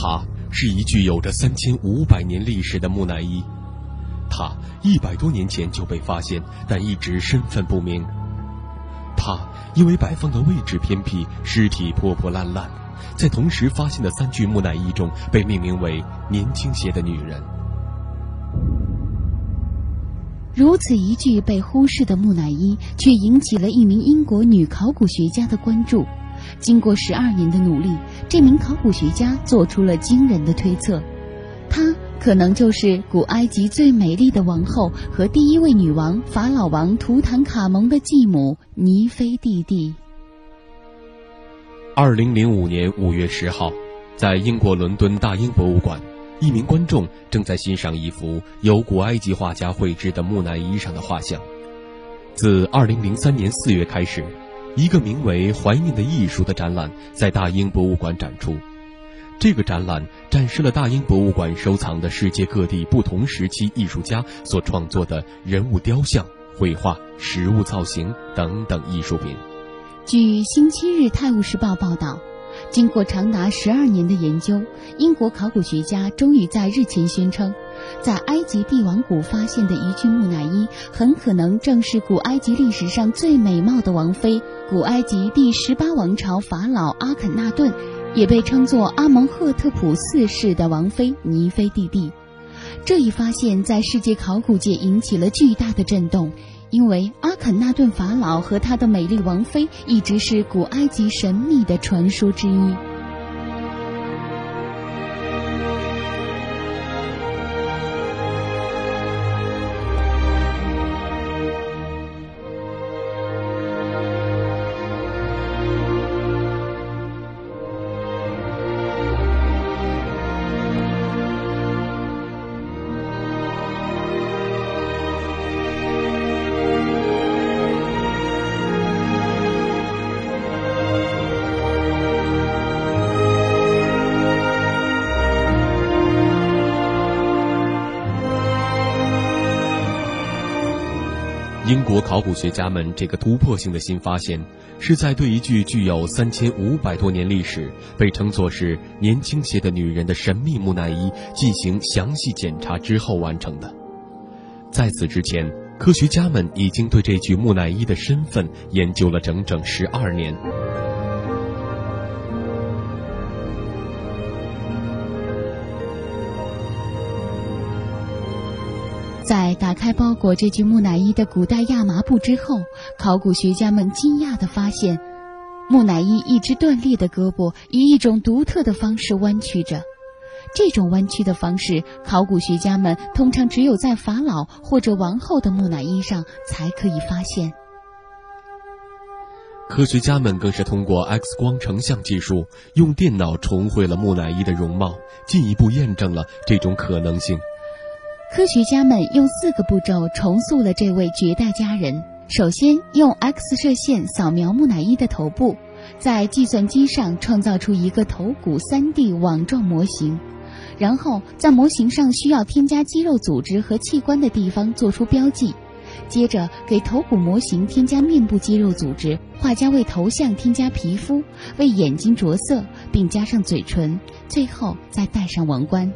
它是一具有着三千五百年历史的木乃伊，它一百多年前就被发现，但一直身份不明。它因为摆放的位置偏僻，尸体破破烂烂，在同时发现的三具木乃伊中被命名为“年轻些的女人”。如此一具被忽视的木乃伊，却引起了一名英国女考古学家的关注。经过十二年的努力，这名考古学家做出了惊人的推测：她可能就是古埃及最美丽的王后和第一位女王法老王图坦卡蒙的继母尼菲蒂蒂。二零零五年五月十号，在英国伦敦大英博物馆。一名观众正在欣赏一幅由古埃及画家绘制的木乃伊上的画像。自2003年4月开始，一个名为“怀念的艺术”的展览在大英博物馆展出。这个展览展示了大英博物馆收藏的世界各地不同时期艺术家所创作的人物雕像、绘画、实物造型等等艺术品。据星期日《泰晤士报》报道。经过长达十二年的研究，英国考古学家终于在日前宣称，在埃及帝王谷发现的一具木乃伊，很可能正是古埃及历史上最美貌的王妃——古埃及第十八王朝法老阿肯纳顿，也被称作阿蒙赫特普四世的王妃尼菲蒂蒂。这一发现，在世界考古界引起了巨大的震动。因为阿肯那顿法老和他的美丽王妃一直是古埃及神秘的传说之一。英国考古学家们这个突破性的新发现，是在对一具具有三千五百多年历史、被称作是年轻些的女人的神秘木乃伊进行详细检查之后完成的。在此之前，科学家们已经对这具木乃伊的身份研究了整整十二年。打开包裹这具木乃伊的古代亚麻布之后，考古学家们惊讶地发现，木乃伊一只断裂的胳膊以一种独特的方式弯曲着。这种弯曲的方式，考古学家们通常只有在法老或者王后的木乃伊上才可以发现。科学家们更是通过 X 光成像技术，用电脑重绘了木乃伊的容貌，进一步验证了这种可能性。科学家们用四个步骤重塑了这位绝代佳人。首先，用 X 射线扫描木乃伊的头部，在计算机上创造出一个头骨 3D 网状模型，然后在模型上需要添加肌肉组织和器官的地方做出标记。接着，给头骨模型添加面部肌肉组织，画家为头像添加皮肤，为眼睛着色，并加上嘴唇，最后再戴上王冠。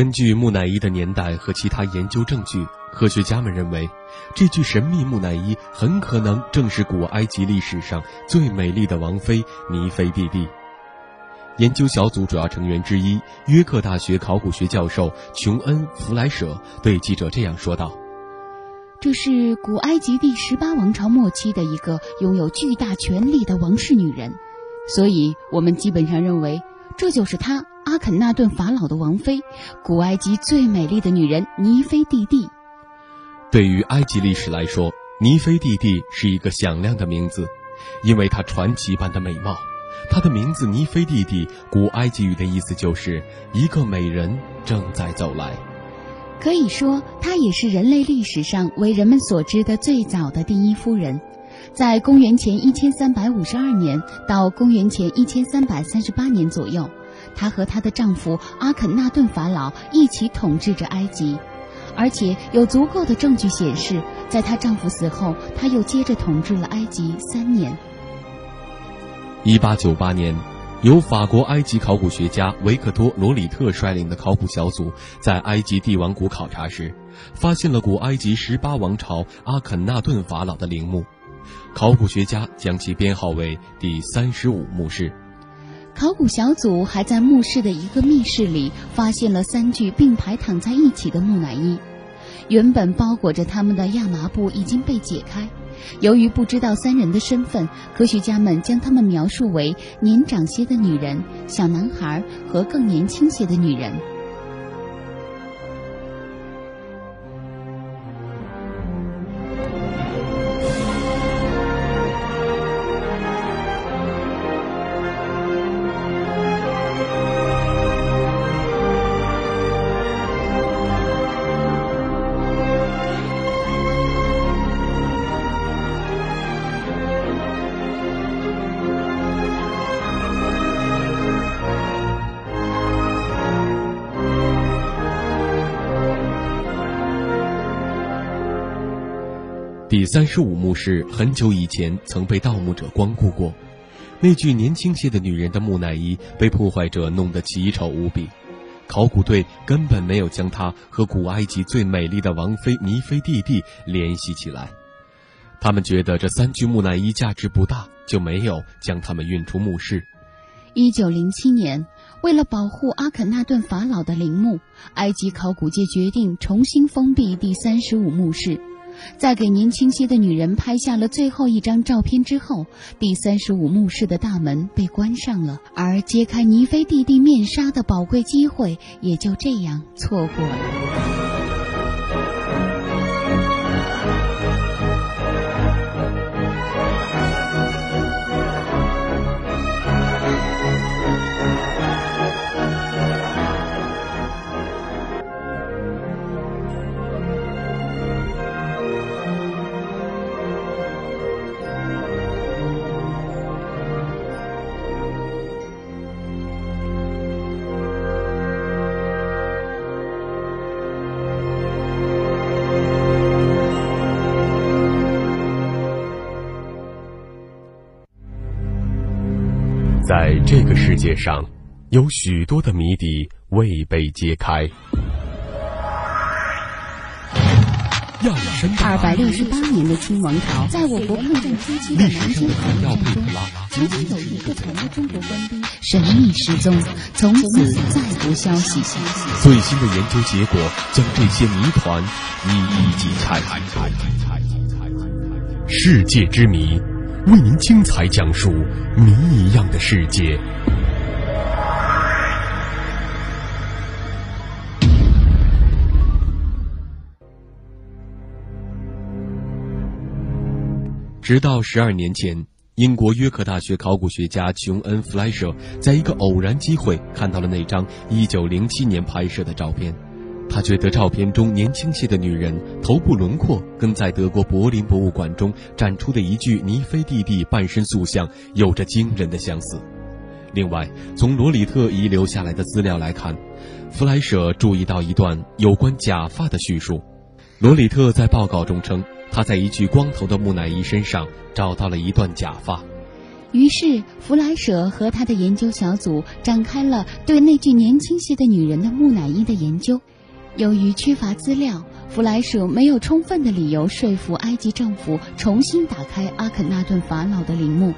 根据木乃伊的年代和其他研究证据，科学家们认为，这具神秘木乃伊很可能正是古埃及历史上最美丽的王妃尼菲蒂蒂。研究小组主要成员之一、约克大学考古学教授琼恩·弗莱舍对记者这样说道：“这是古埃及第十八王朝末期的一个拥有巨大权力的王室女人，所以我们基本上认为这就是她。”阿肯纳顿法老的王妃，古埃及最美丽的女人尼菲蒂蒂。对于埃及历史来说，尼菲蒂蒂是一个响亮的名字，因为她传奇般的美貌。她的名字尼菲蒂蒂，古埃及语的意思就是一个美人正在走来。可以说，她也是人类历史上为人们所知的最早的第一夫人。在公元前一千三百五十二年到公元前一千三百三十八年左右，她和她的丈夫阿肯纳顿法老一起统治着埃及，而且有足够的证据显示，在她丈夫死后，她又接着统治了埃及三年。一八九八年，由法国埃及考古学家维克多·罗里特率领的考古小组在埃及帝王谷考察时，发现了古埃及十八王朝阿肯纳顿法老的陵墓。考古学家将其编号为第三十五墓室。考古小组还在墓室的一个密室里发现了三具并排躺在一起的木乃伊，原本包裹着他们的亚麻布已经被解开。由于不知道三人的身份，科学家们将他们描述为年长些的女人、小男孩和更年轻些的女人。第三十五墓室很久以前曾被盗墓者光顾过，那具年轻些的女人的木乃伊被破坏者弄得奇丑无比，考古队根本没有将她和古埃及最美丽的王妃尼菲蒂蒂联系起来。他们觉得这三具木乃伊价值不大，就没有将它们运出墓室。一九零七年，为了保护阿肯纳顿法老的陵墓，埃及考古界决定重新封闭第三十五墓室。在给年轻些的女人拍下了最后一张照片之后，第三十五墓室的大门被关上了，而揭开尼菲弟弟面纱的宝贵机会也就这样错过了。个世界上，有许多的谜底未被揭开。二百六十八年的清王朝，在我国抗战初期的南京考验中，曾经有一个前的中国官兵神秘失踪，从此再无消息。最新的研究结果将这些谜团一一解开。世界之谜。为您精彩讲述谜一样的世界。直到十二年前，英国约克大学考古学家琼恩·弗莱舍在一个偶然机会看到了那张一九零七年拍摄的照片。他觉得照片中年轻些的女人头部轮廓跟在德国柏林博物馆中展出的一具尼菲蒂蒂半身塑像有着惊人的相似。另外，从罗里特遗留下来的资料来看，弗莱舍注意到一段有关假发的叙述。罗里特在报告中称，他在一具光头的木乃伊身上找到了一段假发。于是，弗莱舍和他的研究小组展开了对那具年轻些的女人的木乃伊的研究。由于缺乏资料，弗莱舍没有充分的理由说服埃及政府重新打开阿肯纳顿法老的陵墓。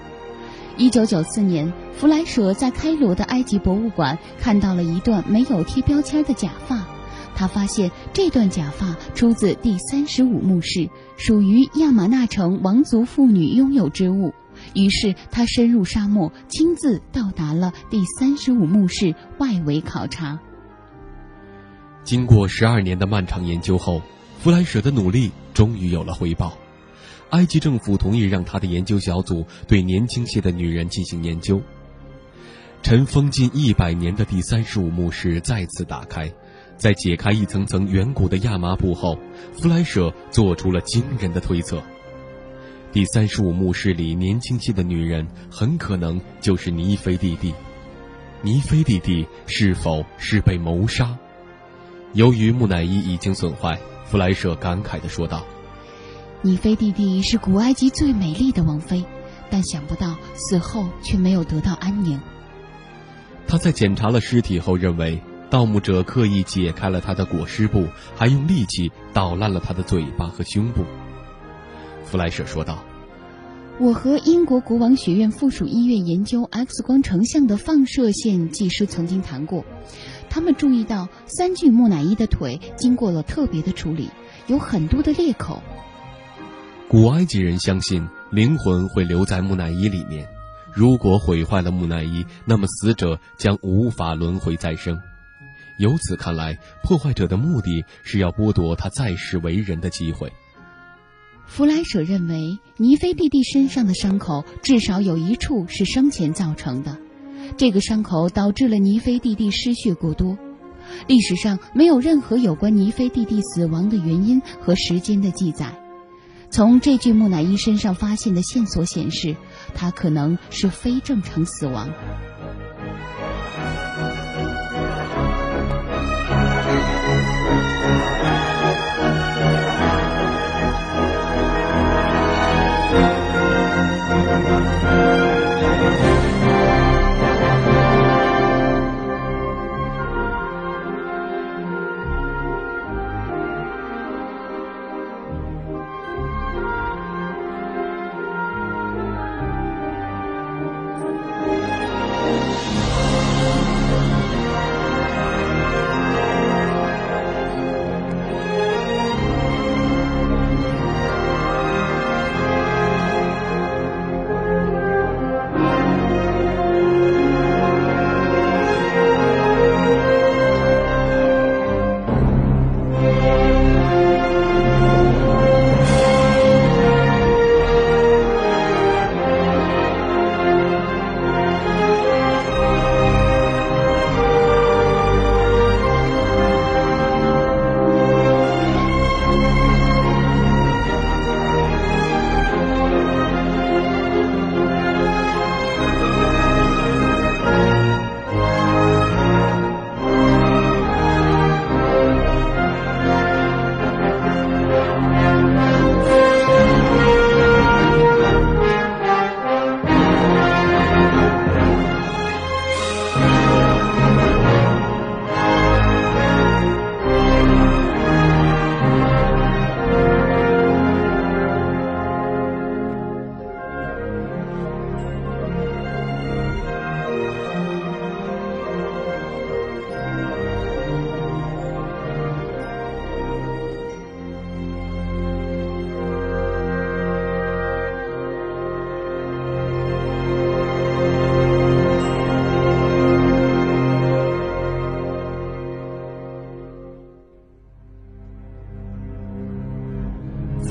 一九九四年，弗莱舍在开罗的埃及博物馆看到了一段没有贴标签的假发，他发现这段假发出自第三十五墓室，属于亚玛纳城王族妇女拥有之物。于是他深入沙漠，亲自到达了第三十五墓室外围考察。经过十二年的漫长研究后，弗莱舍的努力终于有了回报。埃及政府同意让他的研究小组对年轻些的女人进行研究。尘封近一百年的第三十五墓室再次打开，在解开一层层远古的亚麻布后，弗莱舍做出了惊人的推测：第三十五墓室里年轻些的女人很可能就是尼菲蒂蒂。尼菲蒂蒂是否是被谋杀？由于木乃伊已经损坏，弗莱舍感慨地说道：“尼菲蒂蒂是古埃及最美丽的王妃，但想不到死后却没有得到安宁。”他在检查了尸体后认为。盗墓者刻意解开了他的裹尸布，还用利器捣烂了他的嘴巴和胸部。弗莱舍说道：“我和英国国王学院附属医院研究 X 光成像的放射线技师曾经谈过，他们注意到三具木乃伊的腿经过了特别的处理，有很多的裂口。古埃及人相信灵魂会留在木乃伊里面，如果毁坏了木乃伊，那么死者将无法轮回再生。”由此看来，破坏者的目的是要剥夺他在世为人的机会。弗莱舍认为，尼菲蒂蒂身上的伤口至少有一处是生前造成的，这个伤口导致了尼菲蒂蒂失血过多。历史上没有任何有关尼菲蒂蒂死亡的原因和时间的记载。从这具木乃伊身上发现的线索显示，他可能是非正常死亡。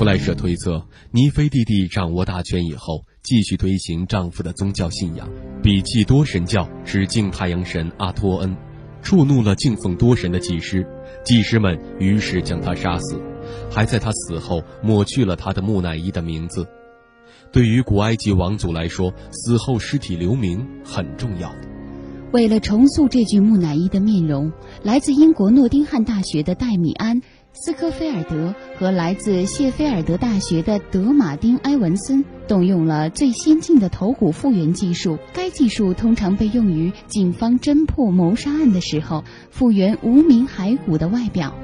弗莱舍推测，尼菲蒂蒂掌握大权以后，继续推行丈夫的宗教信仰，比祭多神教，只敬太阳神阿托恩，触怒了敬奉多神的祭师，祭师们于是将他杀死，还在他死后抹去了他的木乃伊的名字。对于古埃及王族来说，死后尸体留名很重要。为了重塑这具木乃伊的面容，来自英国诺丁汉大学的戴米安。斯科菲尔德和来自谢菲尔德大学的德马丁埃文森动用了最先进的头骨复原技术。该技术通常被用于警方侦破谋杀案的时候，复原无名骸骨的外表。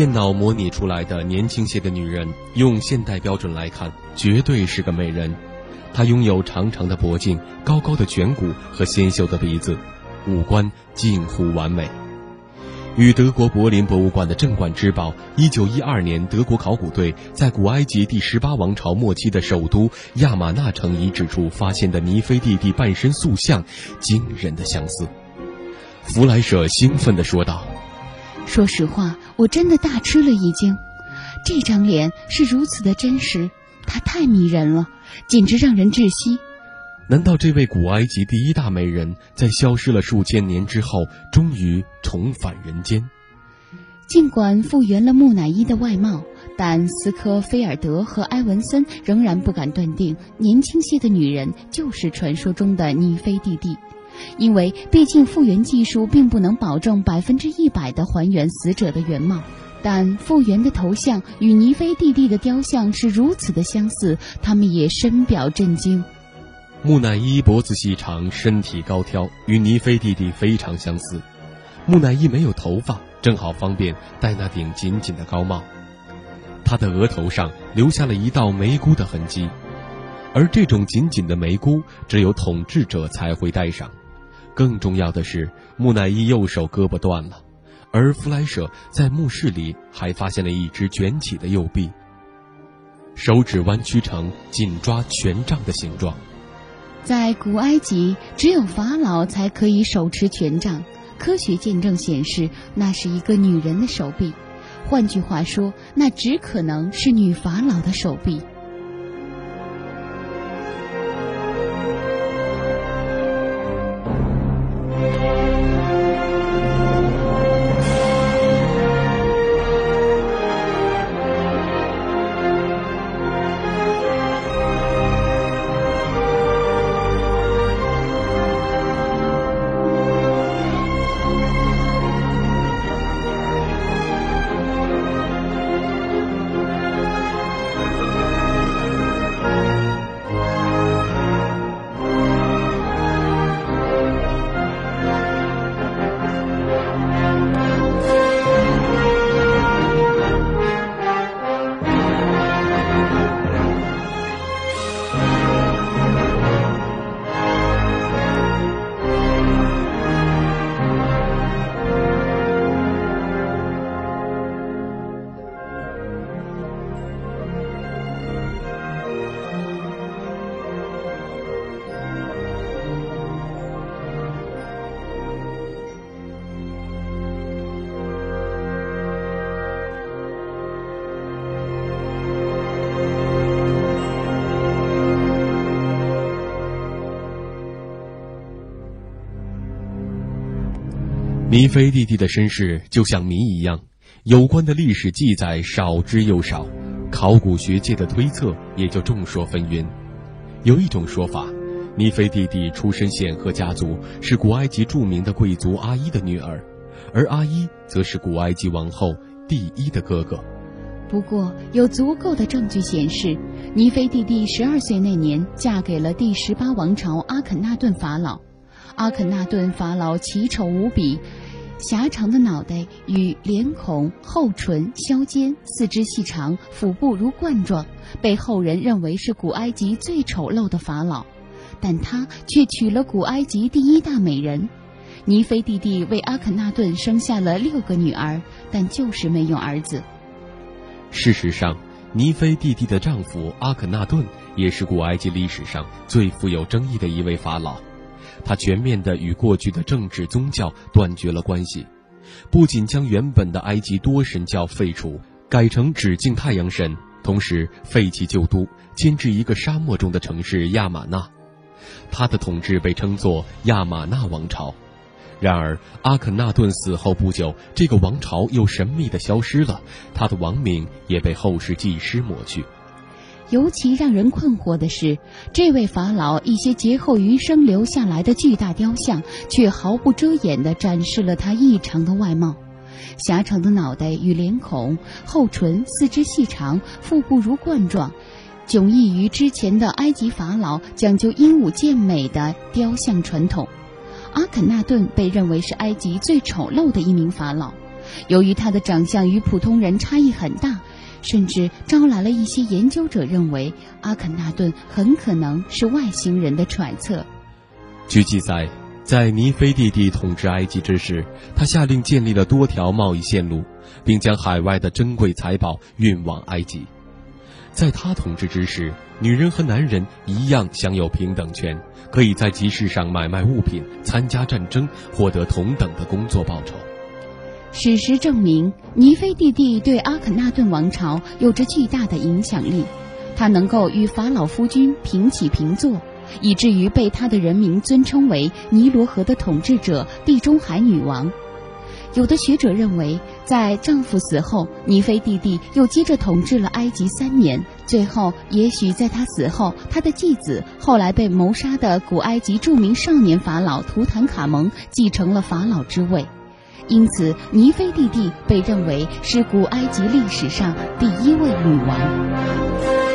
电脑模拟出来的年轻些的女人，用现代标准来看，绝对是个美人。她拥有长长的脖颈、高高的颧骨和纤秀的鼻子，五官近乎完美。与德国柏林博物馆的镇馆之宝，1912年德国考古队在古埃及第十八王朝末期的首都亚玛纳城遗址处发现的尼菲蒂蒂半身塑像，惊人的相似。弗莱舍兴奋地说道。说实话，我真的大吃了一惊。这张脸是如此的真实，她太迷人了，简直让人窒息。难道这位古埃及第一大美人，在消失了数千年之后，终于重返人间？尽管复原了木乃伊的外貌，但斯科菲尔德和埃文森仍然不敢断定年轻些的女人就是传说中的尼菲蒂蒂。因为毕竟复原技术并不能保证百分之一百的还原死者的原貌，但复原的头像与尼菲蒂蒂的雕像是如此的相似，他们也深表震惊。木乃伊脖子细长，身体高挑，与尼菲蒂蒂非常相似。木乃伊没有头发，正好方便戴那顶紧紧的高帽。他的额头上留下了一道眉箍的痕迹，而这种紧紧的眉箍只有统治者才会戴上。更重要的是，木乃伊右手胳膊断了，而弗莱舍在墓室里还发现了一只卷起的右臂，手指弯曲成紧抓权杖的形状。在古埃及，只有法老才可以手持权杖，科学见证显示那是一个女人的手臂，换句话说，那只可能是女法老的手臂。尼菲蒂蒂的身世就像谜一样，有关的历史记载少之又少，考古学界的推测也就众说纷纭。有一种说法，尼菲蒂蒂出身显赫家族，是古埃及著名的贵族阿伊的女儿，而阿伊则是古埃及王后第一的哥哥。不过，有足够的证据显示，尼菲蒂蒂十二岁那年嫁给了第十八王朝阿肯纳顿法老。阿肯纳顿法老奇丑无比，狭长的脑袋与脸孔、厚唇、削尖，四肢细长，腹部如冠状，被后人认为是古埃及最丑陋的法老。但他却娶了古埃及第一大美人。尼菲蒂蒂为阿肯纳顿生下了六个女儿，但就是没有儿子。事实上，尼菲蒂蒂的丈夫阿肯纳顿也是古埃及历史上最富有争议的一位法老。他全面地与过去的政治宗教断绝了关系，不仅将原本的埃及多神教废除，改成只敬太阳神，同时废弃旧都，迁至一个沙漠中的城市亚玛纳。他的统治被称作亚玛纳王朝。然而，阿肯纳顿死后不久，这个王朝又神秘地消失了，他的王名也被后世祭师抹去。尤其让人困惑的是，这位法老一些劫后余生留下来的巨大雕像，却毫不遮掩地展示了他异常的外貌：狭长的脑袋与脸孔，厚唇，四肢细长，腹部如冠状，迥异于之前的埃及法老讲究英武健美的雕像传统。阿肯纳顿被认为是埃及最丑陋的一名法老。由于他的长相与普通人差异很大，甚至招来了一些研究者认为阿肯纳顿很可能是外星人的揣测。据记载，在尼菲蒂蒂统治埃及之时，他下令建立了多条贸易线路，并将海外的珍贵财宝运往埃及。在他统治之时，女人和男人一样享有平等权，可以在集市上买卖物品、参加战争，获得同等的工作报酬。史实证明，尼菲蒂蒂对阿肯纳顿王朝有着巨大的影响力，他能够与法老夫君平起平坐，以至于被他的人民尊称为尼罗河的统治者、地中海女王。有的学者认为，在丈夫死后，尼菲蒂蒂又接着统治了埃及三年。最后，也许在她死后，她的继子后来被谋杀的古埃及著名少年法老图坦卡蒙继承了法老之位。因此，尼菲蒂蒂被认为是古埃及历史上第一位女王。